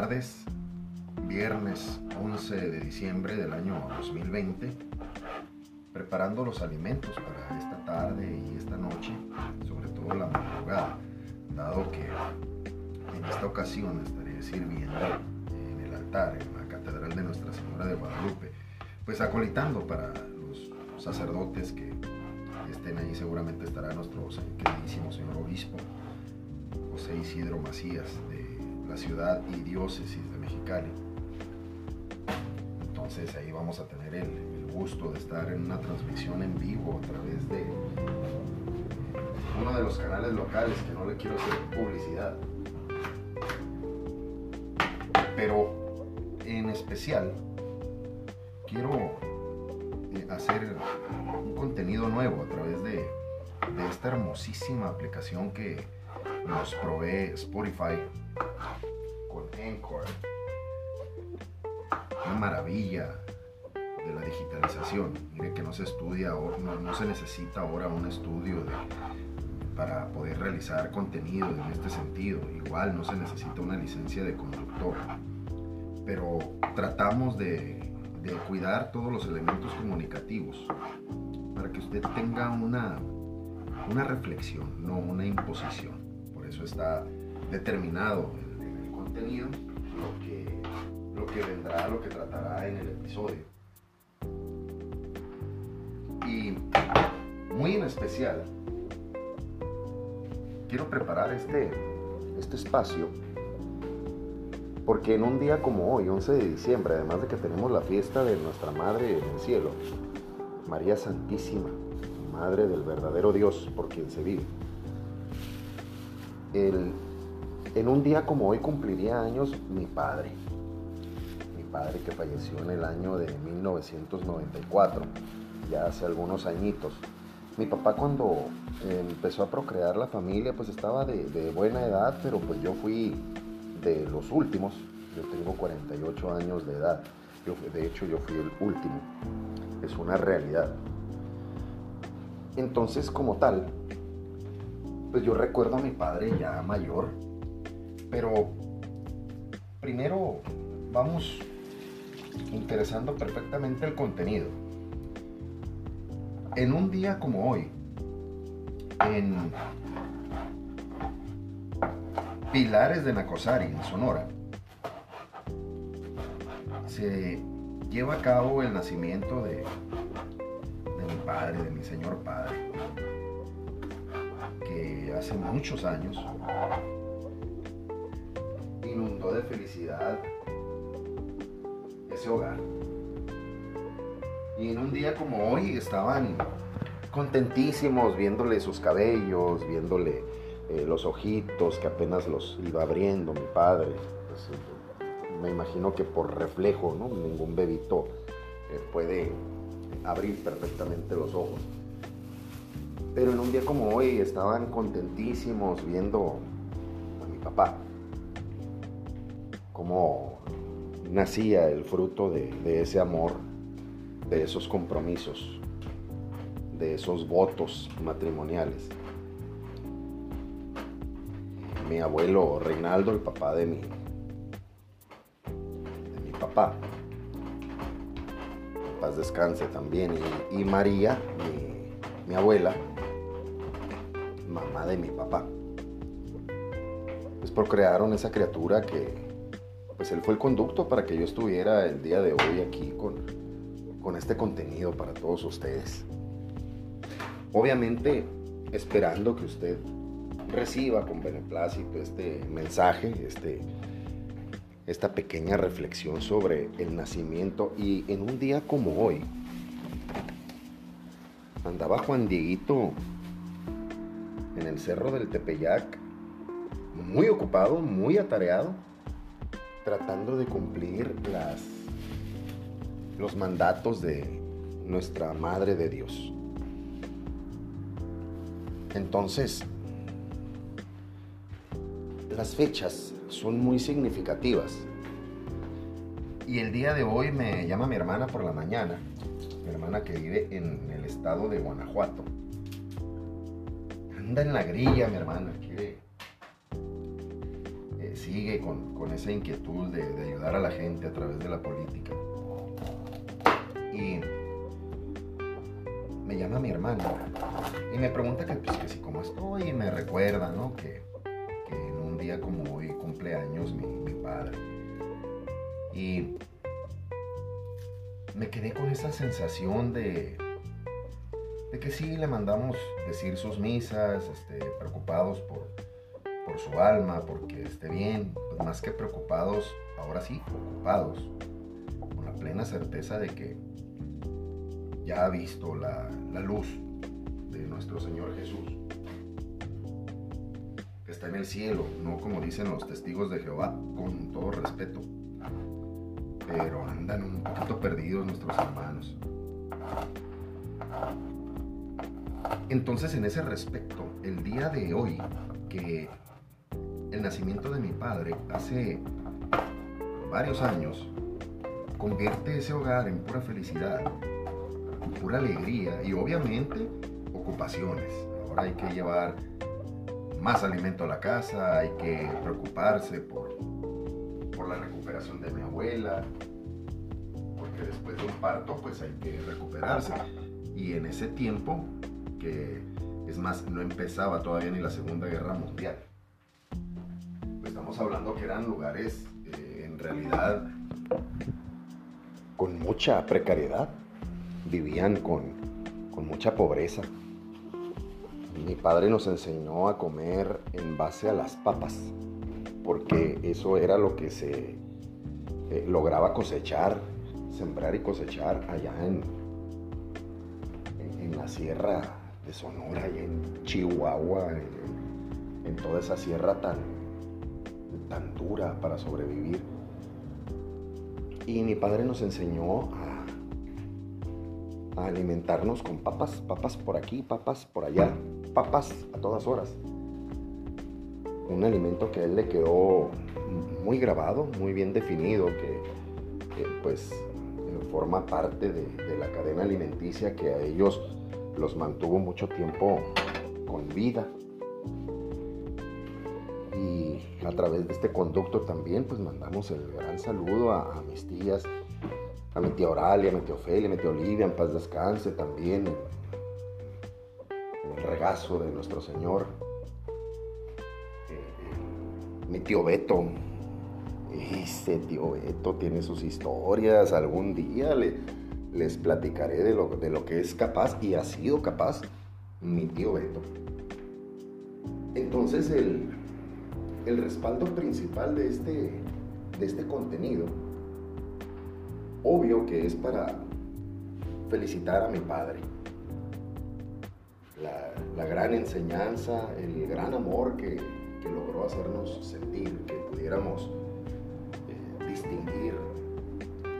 tardes, viernes 11 de diciembre del año 2020, preparando los alimentos para esta tarde y esta noche, sobre todo la madrugada, dado que en esta ocasión estaré sirviendo en el altar, en la Catedral de Nuestra Señora de Guadalupe, pues acolitando para los sacerdotes que estén ahí, seguramente estará nuestro queridísimo señor obispo, José Isidro Macías, de la ciudad y diócesis de Mexicali. Entonces ahí vamos a tener el, gusto de estar en una transmisión en vivo a través de uno de los canales locales que no le quiero hacer publicidad. Pero en especial quiero eh, hacer un contenido nuevo a través de, de esta hermosísima aplicación que nos provee Spotify con Anchor. Una maravilla de la digitalización. Mire que no se estudia, no, no se necesita ahora un estudio para poder realizar contenido en este sentido. Igual no se necesita una licencia de conductor. Pero tratamos de, de cuidar todos los elementos comunicativos para que usted tenga una, una reflexión, no una imposición eso está determinado lo que, lo que vendrá, lo que tratará en el episodio. Y muy en especial, quiero preparar este, este espacio porque en un día como hoy, 11 de diciembre, además de que tenemos la fiesta de nuestra Madre en el cielo, María Santísima, Madre del verdadero Dios por quien se vive, en un día como hoy cumpliría años mi padre. Mi padre que falleció en el año de 1994, ya hace algunos añitos. Mi papá cuando empezó a procrear la familia pues estaba de, buena edad, pero pues yo fui de los últimos. Yo tengo 48 años de edad. Yo, de hecho yo fui el último. Es una realidad. Entonces como tal, pues yo recuerdo a mi padre ya mayor, pero primero vamos interesando perfectamente el contenido. En un día como hoy, en Pilares de Nacosari, en Sonora, se lleva a cabo el nacimiento de, de mi padre, de mi señor padre hace muchos años inundó de felicidad ese hogar. Y en un día como hoy estaban contentísimos viéndole sus cabellos, viéndole eh, los ojitos que apenas los iba abriendo mi padre. Pues, me imagino que por reflejo. Ningún bebito eh, puede abrir perfectamente los ojos. Pero en un día como hoy estaban contentísimos viendo a mi papá, nacía el fruto de, ese amor, de esos compromisos, de esos votos matrimoniales. Mi abuelo Reinaldo, el papá de mi, de mi papá, paz descanse también, y, María, mi abuela, mamá de mi papá. Pues procrearon esa criatura que, pues él fue el conducto para que yo estuviera el día de hoy aquí con, con este contenido para todos ustedes. Obviamente esperando que usted reciba con beneplácito este mensaje, este, esta pequeña reflexión sobre el nacimiento y en un día como hoy andaba Juan Dieguito en el cerro del Tepeyac, muy ocupado, muy atareado, tratando de cumplir las, los mandatos de nuestra Madre de Dios. Entonces, las fechas son muy significativas. Y el día de hoy me llama mi hermana por la mañana, mi hermana que vive en el estado de Guanajuato anda en la grilla, mi hermana. Sigue con, con esa inquietud de, ayudar a la gente a través de la política. Y me llama mi hermano y me pregunta que, pues, que si cómo estoy y me recuerda, ¿no? Que, que en un día como hoy cumpleaños mi, mi padre. Y me quedé con esa sensación de, de que sí le mandamos decir sus misas, este, preocupados por, por su alma, porque esté bien, pues más que preocupados, ahora sí, ocupados, con la plena certeza de que ya ha visto la, la luz de nuestro Señor Jesús, que está en el cielo, no como dicen los testigos de Jehová, con todo respeto, pero andan un poquito perdidos nuestros hermanos. Entonces, en ese respecto, el día de hoy, que el nacimiento de mi padre hace varios años, convierte ese hogar en pura felicidad, pura alegría y obviamente ocupaciones. Ahora hay que llevar más alimento a la casa, hay que preocuparse por, por la recuperación de mi abuela, porque después de un parto pues hay que recuperarse. Y en ese tiempo, que es más, no empezaba todavía ni la Segunda Guerra Mundial. Estamos hablando que eran lugares eh, en realidad con mucha precariedad, vivían con, con mucha pobreza. Mi padre nos enseñó a comer en base a las papas, porque eso era lo que se eh, lograba cosechar, sembrar y cosechar allá en, en, la sierra de Sonora y en Chihuahua, en, en toda esa sierra tan, tan dura para sobrevivir. Y mi padre nos enseñó a, alimentarnos con papas, papas por aquí, papas por allá, papas a todas horas. Un alimento que a él le quedó muy grabado, muy bien definido, que, pues forma parte de, la cadena alimenticia que a ellos los mantuvo mucho tiempo con vida. A través de este conducto también pues mandamos el gran saludo a, mis tías, a mi tía Oralia, a mi tía Ofelia, a mi tía Olivia, en paz descanse también, en, el regazo de nuestro Señor. Eh, mi tío Beto, ese tío Beto tiene sus historias, algún día le, les platicaré de lo, de lo que es capaz y ha sido capaz mi tío Beto. Entonces el, el respaldo principal de este, de este contenido, obvio que es para felicitar a mi padre. La, gran enseñanza, el gran amor que, que, logró hacernos sentir, que pudiéramos eh, distinguir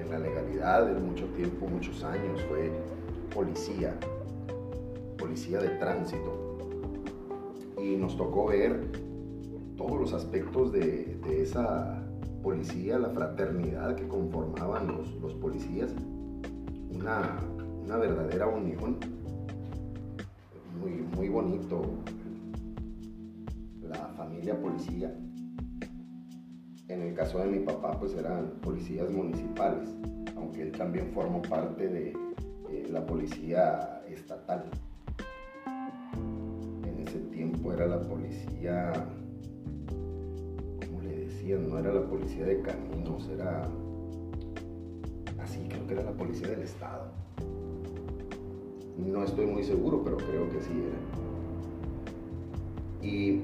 en la legalidad de mucho tiempo, muchos años, fue policía, policía de tránsito. Y nos tocó ver todos los aspectos de, esa policía, la fraternidad que conformaban los, los policías, una, una, verdadera unión, muy, muy bonito, la familia policía. En el caso de mi papá, pues eran policías municipales, aunque él también formó parte de eh, la policía estatal. En ese tiempo era la policía no era la policía de caminos, era así, creo que era la policía del Estado. No estoy muy seguro, pero creo que sí era. Y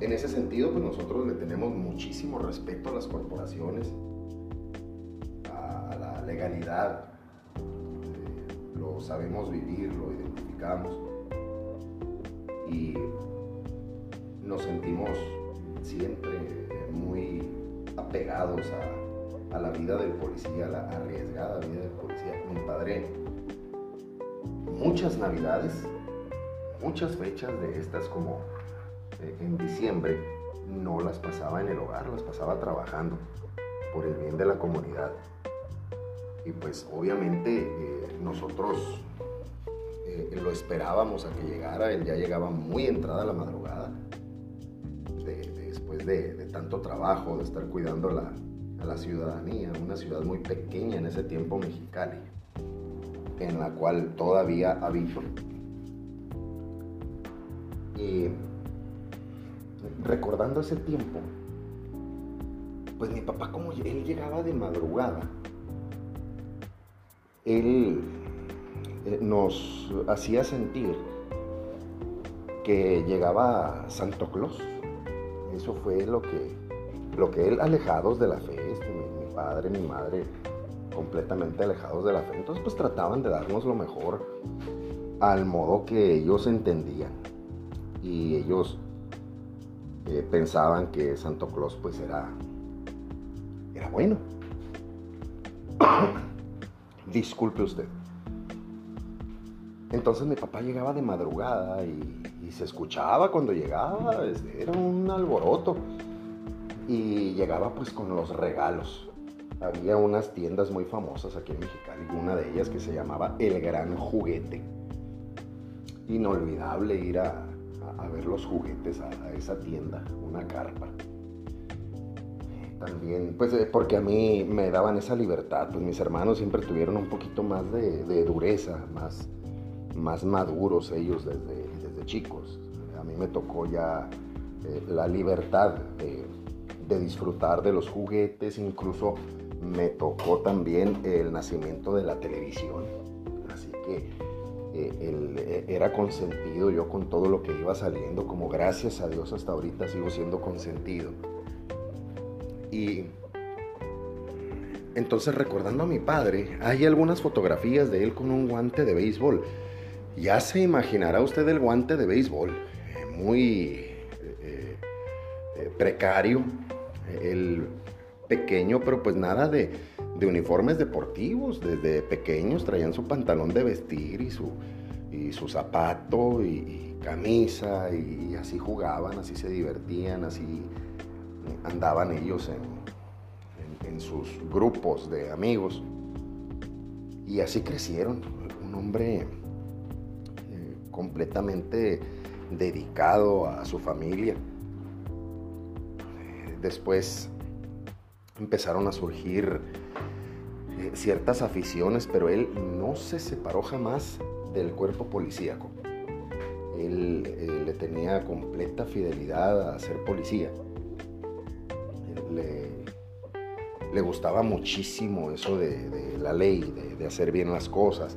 en ese sentido, pues nosotros le tenemos muchísimo respeto a las corporaciones, a, la legalidad, eh, lo sabemos vivir, lo identificamos y nos sentimos siempre muy apegados a, la vida del policía, a la arriesgada vida del policía. Mi padre, muchas navidades, muchas fechas de estas como eh, en diciembre, no las pasaba en el hogar, las pasaba trabajando por el bien de la comunidad. Y pues obviamente eh, nosotros eh, lo esperábamos a que llegara, él ya llegaba muy entrada la madrugada de, tanto trabajo, de estar cuidando a la ciudadanía, una ciudad muy pequeña en ese tiempo Mexicali, en la cual todavía habito. Y recordando ese tiempo, pues mi papá como él llegaba de madrugada, él eh, nos hacía sentir que llegaba Santo Claus. Eso fue lo que, lo que él, alejados de la fe, este, mi, mi, padre, mi madre, completamente alejados de la fe. Entonces pues trataban de darnos lo mejor al modo que ellos entendían. Y ellos eh, pensaban que Santo Claus pues era, era bueno. Disculpe usted. Entonces mi papá llegaba de madrugada y, se escuchaba cuando llegaba, este, era un alboroto. Y llegaba pues con los regalos. Había unas tiendas muy famosas aquí en Mexicali, una de ellas que se llamaba El Gran Juguete. Inolvidable ir a, ver los juguetes a, esa tienda, una carpa también, pues eh, porque a mí me daban esa libertad, pues mis hermanos siempre tuvieron un poquito más de dureza, más, más maduros ellos desde chicos. A mí me tocó ya eh, la libertad de, disfrutar de los juguetes, incluso me tocó también el nacimiento de la televisión. Así que eh, eh, era consentido yo con todo lo que iba saliendo, como gracias a Dios hasta ahorita sigo siendo consentido. Y entonces recordando a mi padre, hay algunas fotografías de él con un guante de béisbol ya se imaginará usted el guante de béisbol, eh, muy eh, eh, precario, el pequeño, pero pues nada de, uniformes deportivos. Desde pequeños traían su pantalón de vestir y su, y su zapato y, camisa y, así jugaban, así se divertían, así andaban ellos en sus grupos de amigos. Y así crecieron. Un hombre completamente dedicado a su familia. Después empezaron a surgir eh, ciertas aficiones, pero él no se separó jamás del cuerpo policíaco. Él eh, le tenía completa fidelidad a ser policía. Le gustaba muchísimo eso de, la ley, de hacer bien las cosas.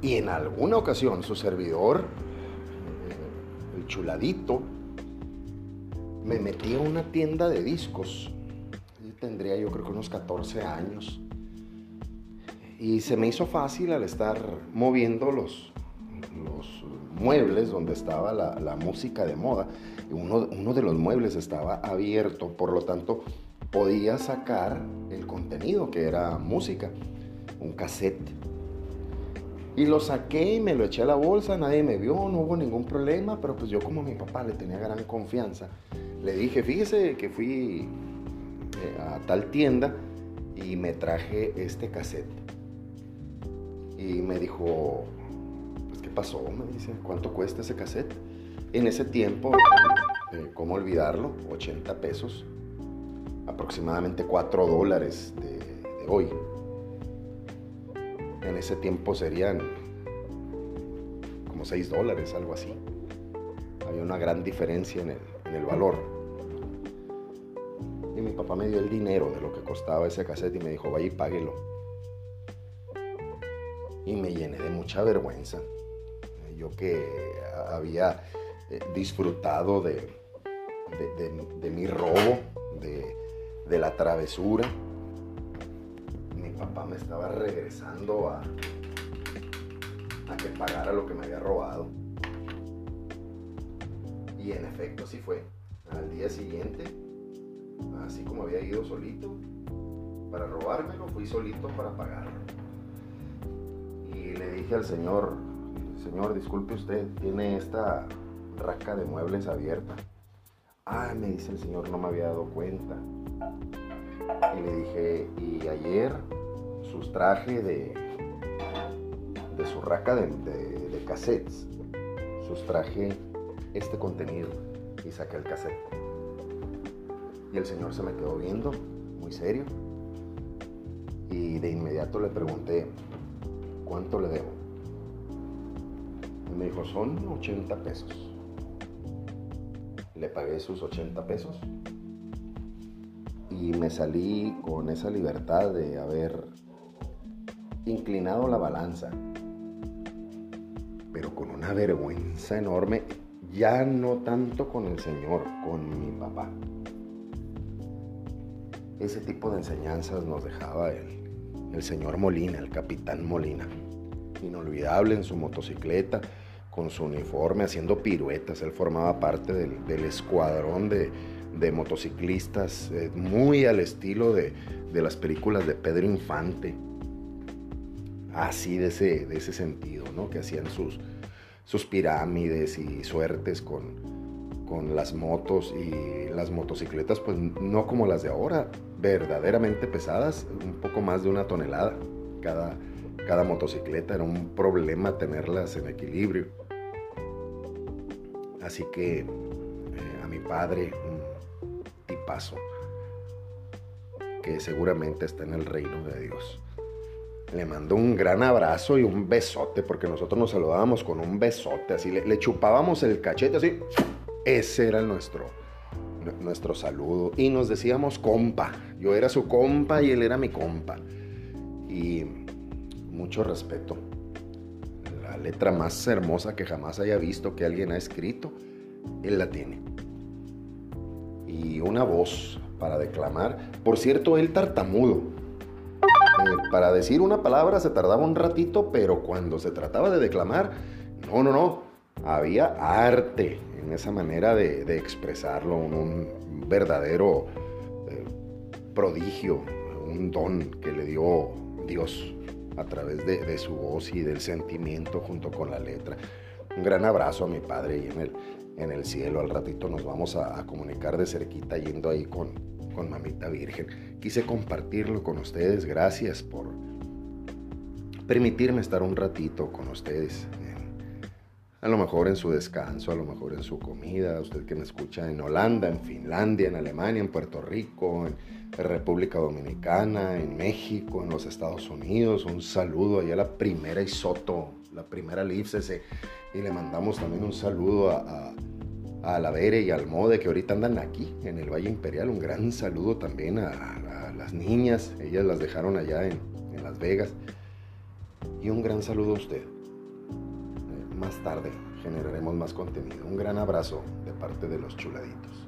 Y en alguna ocasión su servidor, el chuladito, me metí a una tienda de discos. tendría yo creo unos 14 años. Y se me hizo fácil al estar moviendo los, los muebles donde estaba la, música de moda. Uno, uno de los muebles estaba abierto, por lo tanto podía sacar el contenido que era música, un cassette y lo saqué y me lo eché a la bolsa, nadie me vio, no hubo ningún problema, pero pues yo como a mi papá le tenía gran confianza, le dije, fíjese que fui eh, a tal tienda y me traje este cassette. Y me dijo, pues ¿qué pasó? Me dice, ¿cuánto cuesta ese cassette? En ese tiempo, eh, ¿cómo olvidarlo? 80 pesos, aproximadamente 4 dólares de hoy en ese tiempo serían como 6 dólares, algo así. Había una gran diferencia en el, valor. Y mi papá me dio el dinero de lo que costaba ese cassette y me dijo, vaya y páguelo. Y me llené de mucha vergüenza. Yo que había eh, disfrutado de, de, mi robo, de, de la travesura me estaba regresando a, a que pagara lo que me había robado. Y en efecto así fue. Al día siguiente, así como había ido solito para robármelo, fui solito para pagarlo. Y le dije al señor, señor, disculpe usted, tiene esta raca de muebles abierta. Ah, me dice el señor, no me había dado cuenta. Y le dije, ¿y ayer sustraje de, de su raca de, de, cassettes, sustraje este contenido y saqué el cassette. Y el señor se me quedó viendo, muy serio. Y de inmediato le pregunté, ¿cuánto le debo? Y me dijo, son 80 pesos. Le pagué sus 80 pesos y me salí con esa libertad de haber inclinado la balanza, pero con una vergüenza enorme, ya no tanto con el Señor, con mi papá. Ese tipo de enseñanzas nos dejaba el, el señor Molina, el capitán Molina, inolvidable en su motocicleta, con su uniforme, haciendo piruetas. Él formaba parte del, del escuadrón de, de motociclistas, eh, muy al estilo de, de, las películas de Pedro Infante. Así de ese, de ese sentido, ¿no? Que hacían sus, sus pirámides y suertes con, con las motos y las motocicletas, pues no como las de ahora, verdaderamente pesadas, un poco más de una tonelada cada, cada motocicleta. Era un problema tenerlas en equilibrio. Así que eh, a mi padre, un tipazo, que seguramente está en el reino de Dios. Le mando un gran abrazo y un besote, porque nosotros nos saludábamos con un besote, así le, chupábamos el cachete, así. Ese era nuestro, nuestro saludo. Y nos decíamos compa. Yo era su compa y él era mi compa. Y mucho respeto. La letra más hermosa que jamás haya visto que alguien ha escrito, él la tiene. Y una voz para declamar. Por cierto, él tartamudo. Eh, para decir una palabra se tardaba un ratito, pero cuando se trataba de declamar, no, no, no. Había arte en esa manera de, expresarlo, un, verdadero eh, prodigio, un don que le dio Dios a través de, de, su voz y del sentimiento junto con la letra. Un gran abrazo a mi padre y en el, en el cielo. Al ratito nos vamos a, a comunicar de cerquita yendo ahí con, con Mamita Virgen. Quise compartirlo con ustedes. Gracias por permitirme estar un ratito con ustedes. A lo mejor en su descanso, a lo mejor en su comida. Usted que me escucha en Holanda, en Finlandia, en Alemania, en Puerto Rico, en República Dominicana, en México, en los Estados Unidos. Un saludo allá a la primera Isoto, la primera Lipsese. Y le mandamos también un saludo a, a, a la Vere y al Mode que ahorita andan aquí en el Valle Imperial. Un gran saludo también a, las niñas. Ellas las dejaron allá en, en Las Vegas. Y un gran saludo a usted más tarde generaremos más contenido. Un gran abrazo de parte de los chuladitos.